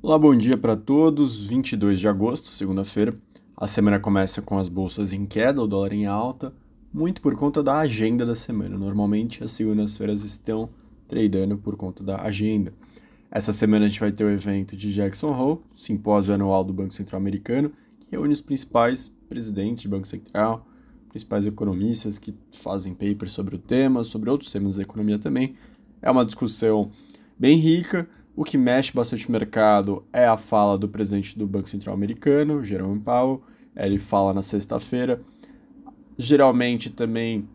Olá, bom dia para todos. 22 de agosto, segunda-feira. A semana começa com as bolsas em queda, o dólar em alta, muito por conta da agenda da semana. Normalmente as segundas-feiras estão tradando por conta da agenda. Essa semana a gente vai ter o evento de Jackson Hole, simpósio anual do Banco Central Americano, que reúne os principais presidentes do Banco Central, principais economistas que fazem papers sobre o tema, sobre outros temas da economia também. É uma discussão bem rica. O que mexe bastante o mercado é a fala do presidente do Banco Central Americano, Jerome Powell. Ele fala na sexta-feira. Geralmente também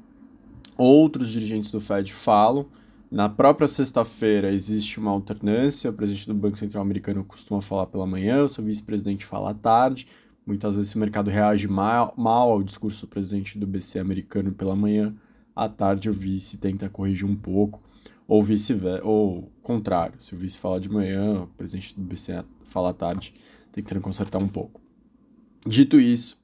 outros dirigentes do Fed falam. Na própria sexta-feira existe uma alternância. O presidente do Banco Central Americano costuma falar pela manhã, o seu vice-presidente fala à tarde. Muitas vezes o mercado reage mal, mal ao discurso do presidente do BC americano pela manhã. À tarde o vice tenta corrigir um pouco ou vice-versa, ou contrário, se o vice fala de manhã, o presidente do BCE fala à tarde, tem que consertar um pouco. Dito isso,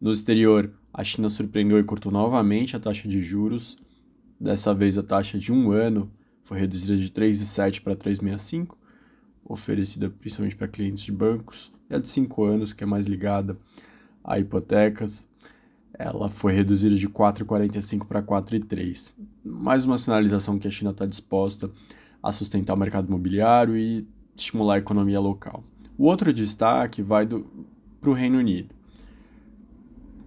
no exterior, a China surpreendeu e cortou novamente a taxa de juros. Dessa vez, a taxa de um ano foi reduzida de 3,7 para 3,65, oferecida principalmente para clientes de bancos, e a de 5 anos, que é mais ligada a hipotecas, ela foi reduzida de 4,45 para 4,3. Mais uma sinalização que a China está disposta a sustentar o mercado imobiliário e estimular a economia local. O outro destaque vai para o Reino Unido.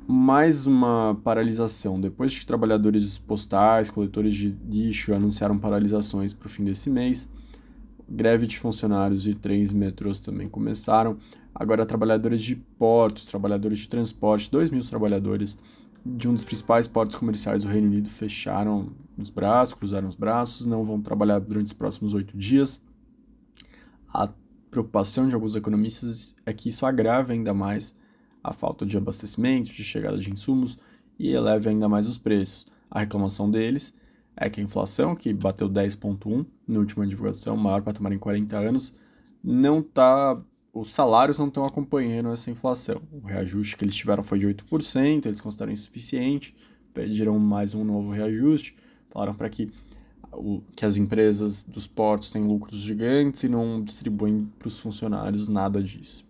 Mais uma paralisação. Depois que trabalhadores postais, coletores de lixo anunciaram paralisações para o fim desse mês, greve de funcionários de trens e metrôs também começaram. Agora, trabalhadores de portos, trabalhadores de transporte, 2 mil trabalhadores de um dos principais portos comerciais do Reino Unido fecharam os braços, cruzaram os braços, não vão trabalhar durante os próximos oito dias. A preocupação de alguns economistas é que isso agrave ainda mais a falta de abastecimento, de chegada de insumos e eleve ainda mais os preços. A reclamação deles é que a inflação, que bateu 10,1 na última divulgação, maior patamar em 40 anos, não está. Os salários não estão acompanhando essa inflação. O reajuste que eles tiveram foi de 8%, eles consideram insuficiente, pediram mais um novo reajuste, falaram para que, que as empresas dos portos têm lucros gigantes e não distribuem para os funcionários nada disso.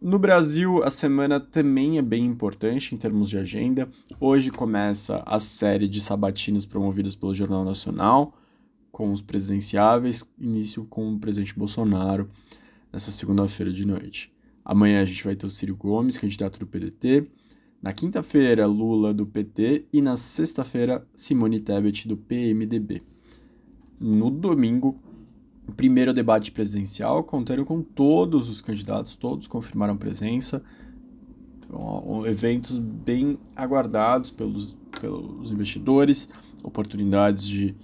No Brasil, a semana também é bem importante em termos de agenda. Hoje começa a série de sabatinas promovidas pelo Jornal Nacional, com os presidenciáveis, início com o presidente Bolsonaro, nessa segunda-feira de noite. Amanhã a gente vai ter o Ciro Gomes, candidato do PDT. Na quinta-feira, Lula do PT. E na sexta-feira, Simone Tebet do PMDB. No domingo, o primeiro debate presidencial, contando com todos os candidatos, todos confirmaram presença. Então, eventos bem aguardados pelos, pelos investidores, oportunidades de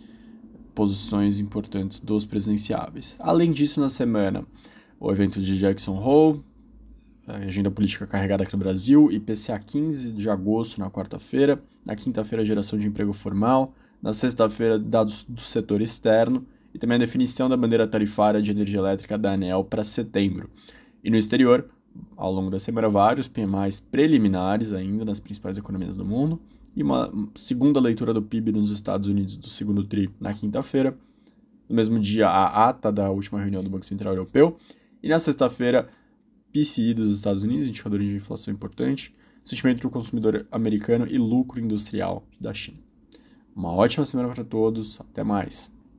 posições importantes dos presidenciáveis. Além disso, na semana, o evento de Jackson Hole, a agenda política carregada aqui no Brasil, IPCA 15 de agosto na quarta-feira, na quinta-feira, geração de emprego formal, na sexta-feira, dados do setor externo e também a definição da bandeira tarifária de energia elétrica da ANEL para setembro. E no exterior, ao longo da semana, vários PMIs preliminares ainda nas principais economias do mundo, e uma segunda leitura do PIB nos Estados Unidos do segundo TRI na quinta-feira. No mesmo dia, a ata da última reunião do Banco Central Europeu. E na sexta-feira, PCI dos Estados Unidos, indicador de inflação importante, sentimento do consumidor americano e lucro industrial da China. Uma ótima semana para todos, até mais!